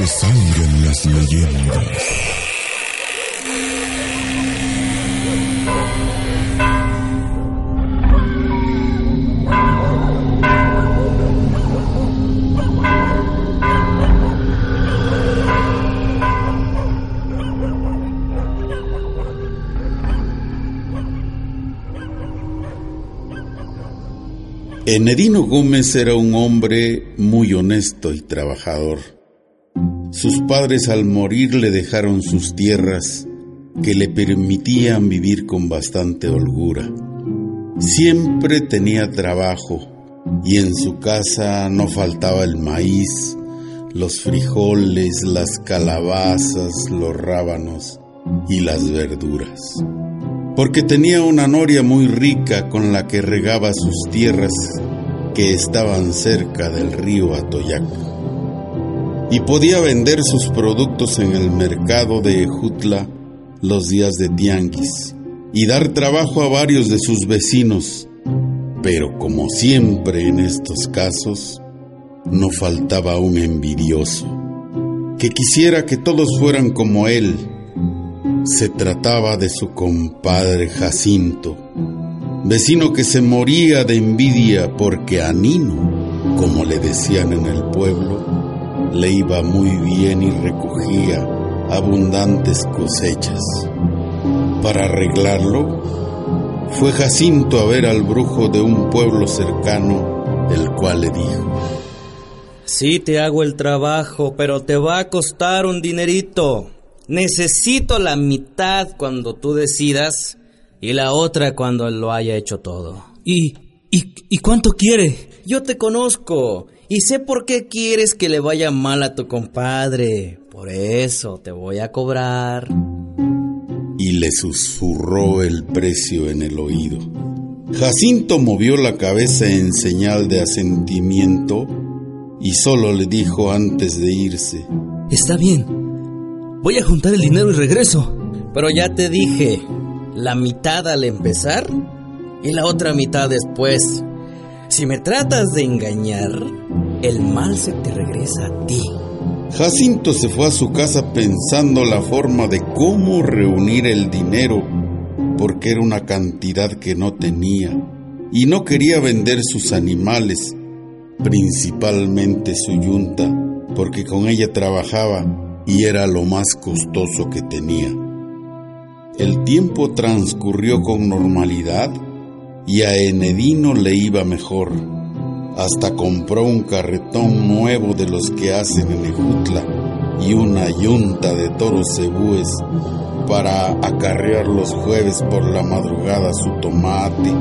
Que las leyendas. Enedino Gómez era un hombre muy honesto y trabajador. Sus padres al morir le dejaron sus tierras que le permitían vivir con bastante holgura. Siempre tenía trabajo y en su casa no faltaba el maíz, los frijoles, las calabazas, los rábanos y las verduras porque tenía una noria muy rica con la que regaba sus tierras que estaban cerca del río Atoyac. Y podía vender sus productos en el mercado de Ejutla los días de tianguis y dar trabajo a varios de sus vecinos. Pero como siempre en estos casos, no faltaba un envidioso que quisiera que todos fueran como él se trataba de su compadre Jacinto, vecino que se moría de envidia porque a Nino, como le decían en el pueblo, le iba muy bien y recogía abundantes cosechas. Para arreglarlo, fue Jacinto a ver al brujo de un pueblo cercano, el cual le dijo, Sí te hago el trabajo, pero te va a costar un dinerito. Necesito la mitad cuando tú decidas y la otra cuando lo haya hecho todo. ¿Y, y, y cuánto quiere? Yo te conozco y sé por qué quieres que le vaya mal a tu compadre. Por eso te voy a cobrar. Y le susurró el precio en el oído. Jacinto movió la cabeza en señal de asentimiento y solo le dijo antes de irse. Está bien, Voy a juntar el dinero y regreso. Pero ya te dije, la mitad al empezar y la otra mitad después. Si me tratas de engañar, el mal se te regresa a ti. Jacinto se fue a su casa pensando la forma de cómo reunir el dinero, porque era una cantidad que no tenía, y no quería vender sus animales, principalmente su yunta, porque con ella trabajaba y era lo más costoso que tenía. El tiempo transcurrió con normalidad y a Enedino le iba mejor. Hasta compró un carretón nuevo de los que hacen en Ejutla y una yunta de toros cebúes para acarrear los jueves por la madrugada su tomate,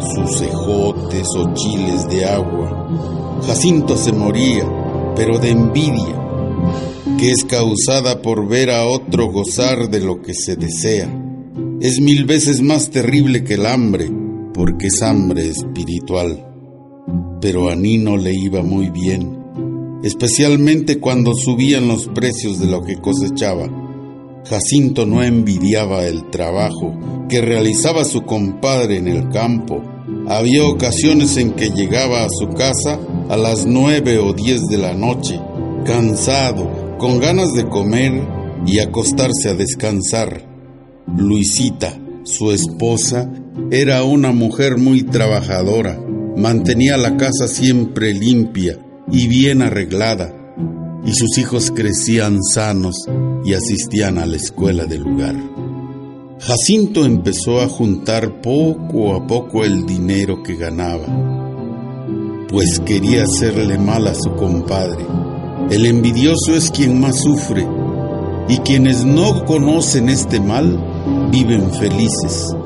sus cejotes o chiles de agua. Jacinto se moría, pero de envidia que es causada por ver a otro gozar de lo que se desea. Es mil veces más terrible que el hambre, porque es hambre espiritual. Pero a Nino le iba muy bien, especialmente cuando subían los precios de lo que cosechaba. Jacinto no envidiaba el trabajo que realizaba su compadre en el campo. Había ocasiones en que llegaba a su casa a las nueve o diez de la noche, cansado, con ganas de comer y acostarse a descansar. Luisita, su esposa, era una mujer muy trabajadora, mantenía la casa siempre limpia y bien arreglada, y sus hijos crecían sanos y asistían a la escuela del lugar. Jacinto empezó a juntar poco a poco el dinero que ganaba, pues quería hacerle mal a su compadre el envidioso es quien más sufre y quienes no conocen este mal viven felices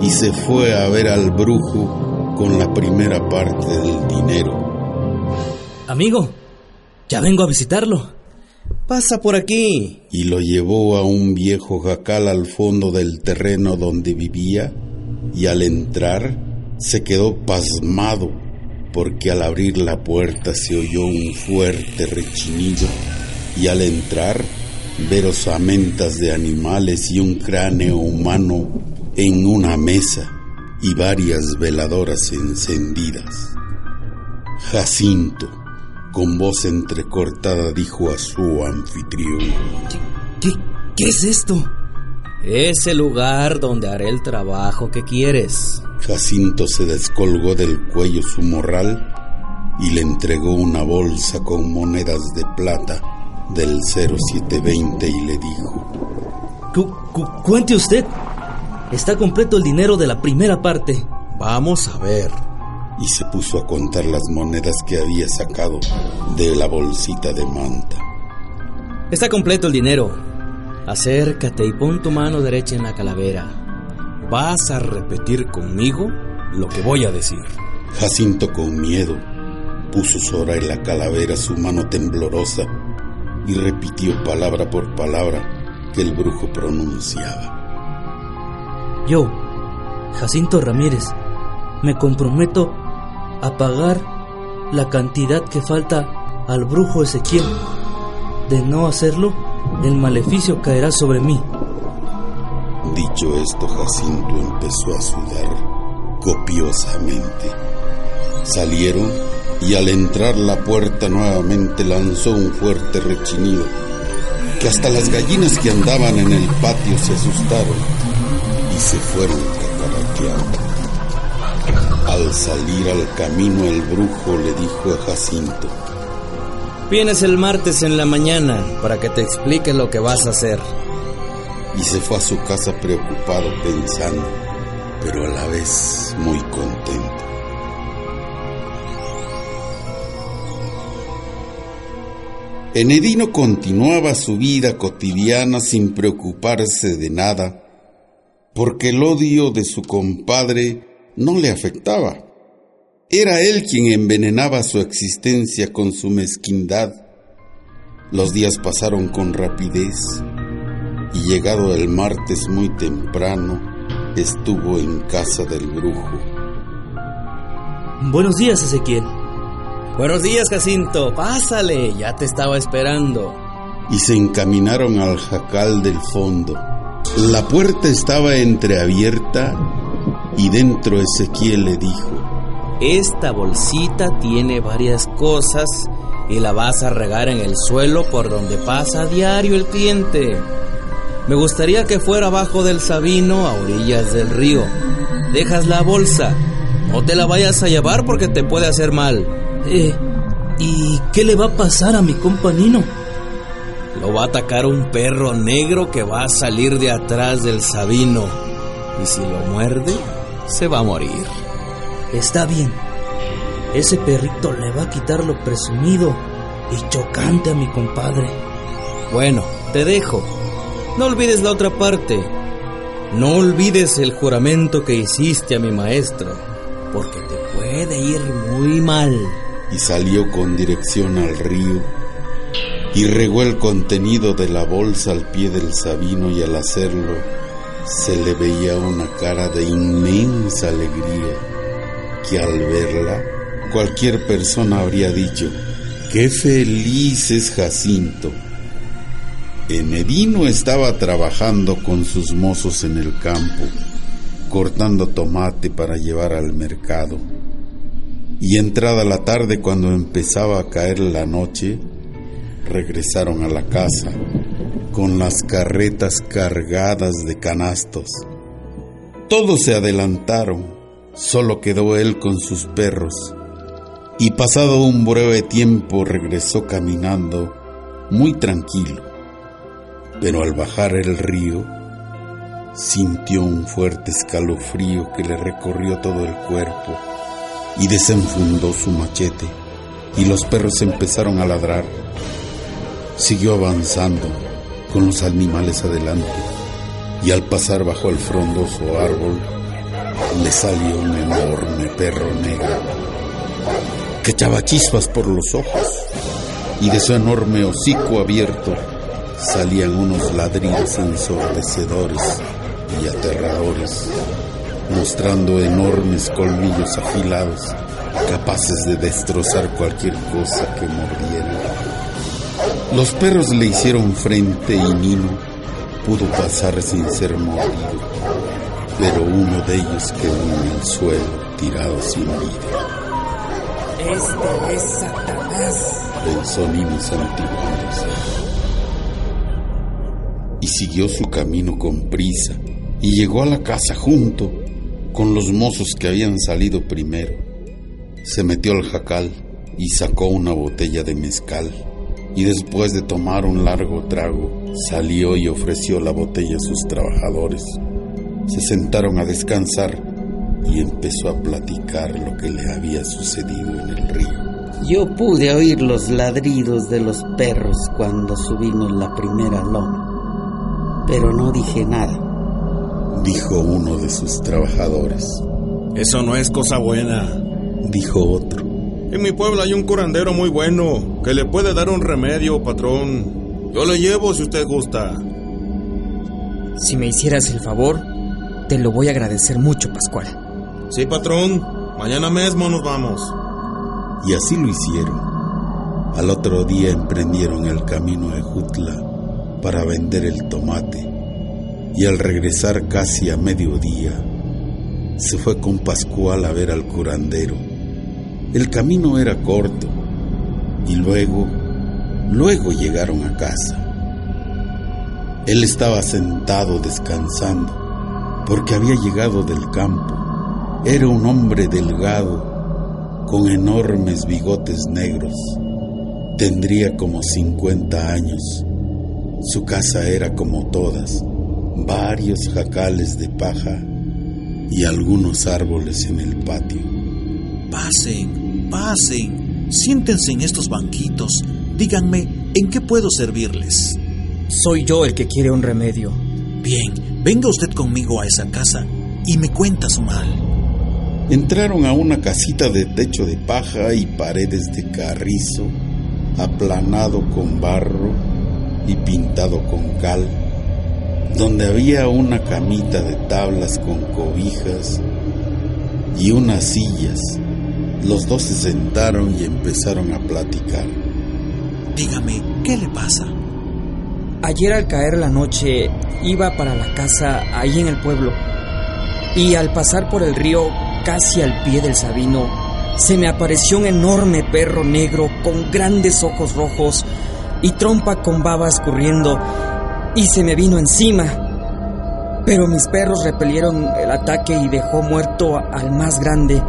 y se fue a ver al brujo con la primera parte del dinero. Amigo, ya vengo a visitarlo. Pasa por aquí. Y lo llevó a un viejo jacal al fondo del terreno donde vivía y al entrar se quedó pasmado porque al abrir la puerta se oyó un fuerte rechinido y al entrar ver osamentas de animales y un cráneo humano en una mesa y varias veladoras encendidas. Jacinto, con voz entrecortada, dijo a su anfitrión. ¿Qué, qué es esto? Es el lugar donde haré el trabajo que quieres. Jacinto se descolgó del cuello su morral y le entregó una bolsa con monedas de plata del 0720 y le dijo, Cu- cu- cuente usted. Está completo el dinero de la primera parte. Vamos a ver. y se puso a contar las monedas que había sacado de la bolsita de manta. Está completo el dinero. Acércate y pon tu mano derecha en la calavera. Vas a repetir conmigo lo que voy a decir. Jacinto con miedo puso sobre la calavera su mano temblorosa y repitió palabra por palabra que el brujo pronunciaba. Yo, Jacinto Ramírez, me comprometo a pagar la cantidad que falta al brujo Ezequiel. De no hacerlo, el maleficio caerá sobre mí. Dicho esto, Jacinto empezó a sudar copiosamente. Salieron y al entrar la puerta nuevamente lanzó un fuerte rechinido, que hasta las gallinas que andaban en el patio se asustaron y se fueron cacaraqueando. Al salir al camino el brujo le dijo a Jacinto, Vienes el martes en la mañana para que te explique lo que vas a hacer. y se fue a su casa preocupado pensando, pero a la vez muy contento. Enedino continuaba su vida cotidiana sin preocuparse de nada, porque el odio de su compadre no le afectaba. Era él quien envenenaba su existencia con su mezquindad. Los días pasaron con rapidez y llegado el martes muy temprano, estuvo en casa del brujo. Buenos días, Ezequiel. Buenos días, Jacinto. Pásale, ya te estaba esperando. y se encaminaron al jacal del fondo. La puerta estaba entreabierta y dentro Ezequiel le dijo, Esta bolsita tiene varias cosas y la vas a regar en el suelo por donde pasa a diario el cliente. Me gustaría que fuera abajo del Sabino a orillas del río. Dejas la bolsa. No te la vayas a llevar porque te puede hacer mal. Eh, ¿y qué le va a pasar a mi companino? Lo va a atacar un perro negro que va a salir de atrás del Sabino. Y si lo muerde, se va a morir. Está bien. Ese perrito le va a quitar lo presumido y chocante a mi compadre. Bueno, te dejo. No olvides la otra parte. No olvides el juramento que hiciste a mi maestro, porque te puede ir muy mal. y salió con dirección al río y regó el contenido de la bolsa al pie del sabino y al hacerlo se le veía una cara de inmensa alegría que al verla cualquier persona habría dicho, qué feliz es Jacinto. Enedino estaba trabajando con sus mozos en el campo, cortando tomate para llevar al mercado. Y entrada la tarde, cuando empezaba a caer la noche, regresaron a la casa con las carretas cargadas de canastos. Todos se adelantaron, solo quedó él con sus perros, y pasado un breve tiempo regresó caminando muy tranquilo, pero al bajar el río sintió un fuerte escalofrío que le recorrió todo el cuerpo y desenfundó su machete y los perros empezaron a ladrar. Siguió avanzando con los animales adelante y al pasar bajo el frondoso árbol le salió un enorme perro negro que echaba chispas por los ojos y de su enorme hocico abierto salían unos ladridos ensordecedores y aterradores, mostrando enormes colmillos afilados, capaces de destrozar cualquier cosa que mordiera. Los perros le hicieron frente y Nino pudo pasar sin ser mordido, pero uno de ellos quedó en el suelo tirado sin vida. Este es Satanás, pensó Nino santiguándose. Y siguió su camino con prisa y llegó a la casa junto con los mozos que habían salido primero. Se metió al jacal y sacó una botella de mezcal y después de tomar un largo trago salió y ofreció la botella a sus trabajadores. Se sentaron a descansar y empezó a platicar lo que le había sucedido en el río. Yo pude oír los ladridos de los perros cuando subimos la primera loma, pero no dije nada. Dijo uno de sus trabajadores. Eso no es cosa buena, dijo otro. En mi pueblo hay un curandero muy bueno que le puede dar un remedio, patrón. Yo le llevo si usted gusta. Si me hicieras el favor, te lo voy a agradecer mucho, Pascual. Sí, patrón. Mañana mismo nos vamos. Y así lo hicieron. Al otro día emprendieron el camino de Jutla para vender el tomate. Y al regresar casi a mediodía, se fue con Pascual a ver al curandero. El camino era corto y luego, luego llegaron a casa. Él estaba sentado descansando porque había llegado del campo. Era un hombre delgado con enormes bigotes negros. Tendría como 50 años. Su casa era como todas, varios jacales de paja y algunos árboles en el patio. Pasen, pasen, siéntense en estos banquitos. Díganme, ¿en qué puedo servirles? Soy yo el que quiere un remedio. Bien, venga usted conmigo a esa casa y me cuenta su mal. Entraron a una casita de techo de paja y paredes de carrizo, aplanado con barro y pintado con cal, donde había una camita de tablas con cobijas y unas sillas. Los dos se sentaron y empezaron a platicar. Dígame, ¿qué le pasa? Ayer al caer la noche iba para la casa ahí en el pueblo y al pasar por el río casi al pie del Sabino se me apareció un enorme perro negro con grandes ojos rojos y trompa con baba escurriendo y se me vino encima. Pero mis perros repelieron el ataque y dejó muerto al más grande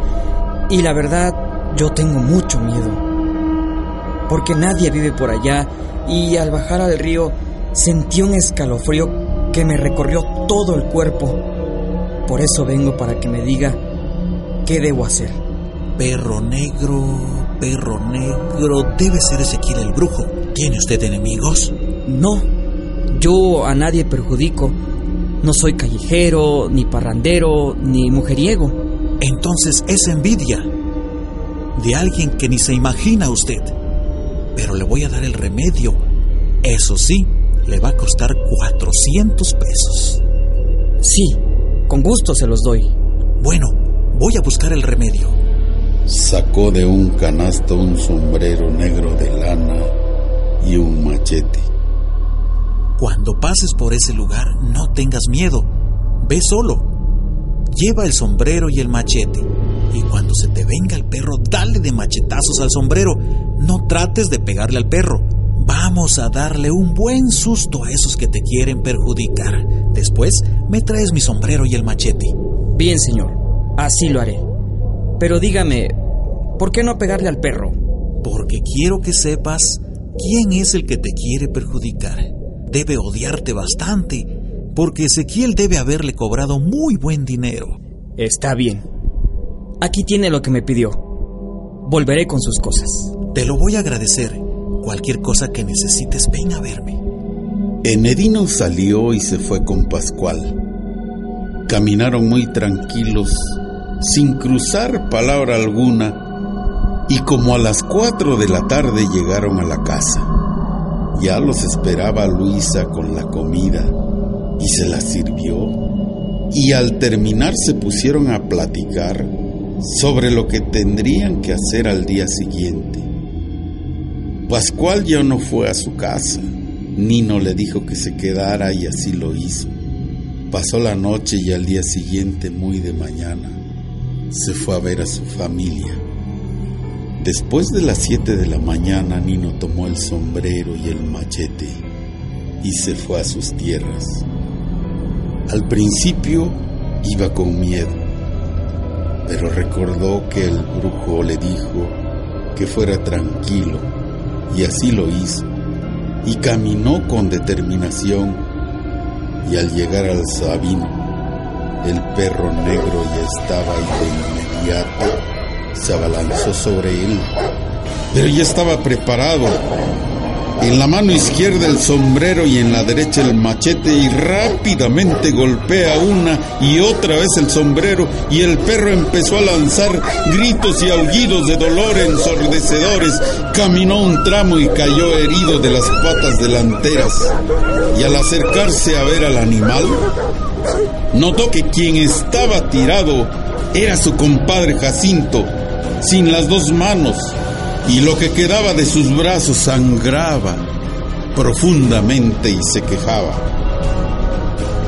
y la verdad yo tengo mucho miedo porque nadie vive por allá y al bajar al río sentí un escalofrío que me recorrió todo el cuerpo. Por eso vengo para que me diga qué debo hacer. Perro negro, perro negro, debe ser Ezequiel el brujo. ¿Tiene usted enemigos? No, yo a nadie perjudico. No soy callejero, ni parrandero, ni mujeriego. Entonces es envidia de alguien que ni se imagina usted. Pero le voy a dar el remedio. Eso sí, le va a costar 400 pesos. Sí, con gusto se los doy. Bueno, voy a buscar el remedio. Sacó de un canasto un sombrero negro de lana y un machete. Cuando pases por ese lugar, no tengas miedo. Ve solo. Lleva el sombrero y el machete. Y cuando se te venga el perro, dale de machetazos al sombrero. No trates de pegarle al perro. Vamos a darle un buen susto a esos que te quieren perjudicar. Después me traes mi sombrero y el machete. Bien, señor. Así lo haré. Pero dígame, ¿por qué no pegarle al perro? Porque quiero que sepas quién es el que te quiere perjudicar. Debe odiarte bastante, porque Ezequiel debe haberle cobrado muy buen dinero. Está bien. Aquí tiene lo que me pidió. Volveré con sus cosas. Te lo voy a agradecer. Cualquier cosa que necesites, ven a verme. Enedino salió y se fue con Pascual. Caminaron muy tranquilos, sin cruzar palabra alguna, Y como a las cuatro de la tarde llegaron a la casa, ya los esperaba Luisa con la comida y se la sirvió. Y al terminar se pusieron a platicar sobre lo que tendrían que hacer al día siguiente. Pascual ya no fue a su casa. Nino le dijo que se quedara y así lo hizo. Pasó la noche y al día siguiente, muy de mañana, se fue a ver a su familia. Después de las siete de la mañana, Nino tomó el sombrero y el machete y se fue a sus tierras. Al principio iba con miedo, pero recordó que el brujo le dijo que fuera tranquilo y así lo hizo. Y caminó con determinación y al llegar al Sabino, el perro negro ya estaba ahí de inmediato se abalanzó sobre él, pero ya estaba preparado. En la mano izquierda el sombrero y en la derecha el machete y rápidamente golpea una y otra vez el sombrero y el perro empezó a lanzar gritos y aullidos de dolor ensordecedores. Caminó un tramo y cayó herido de las patas delanteras. Y al acercarse a ver al animal, notó que quien estaba tirado era su compadre Jacinto, sin las dos manos, y lo que quedaba de sus brazos sangraba profundamente y se quejaba.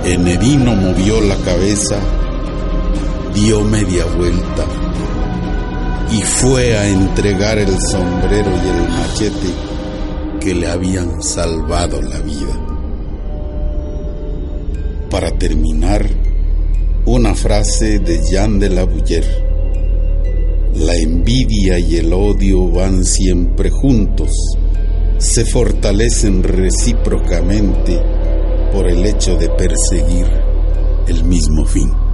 Enedino movió la cabeza, dio media vuelta y fue a entregar el sombrero y el machete que le habían salvado la vida. Para terminar, una frase de Jean de la. Envidia y el odio van siempre juntos, se fortalecen recíprocamente por el hecho de perseguir el mismo fin.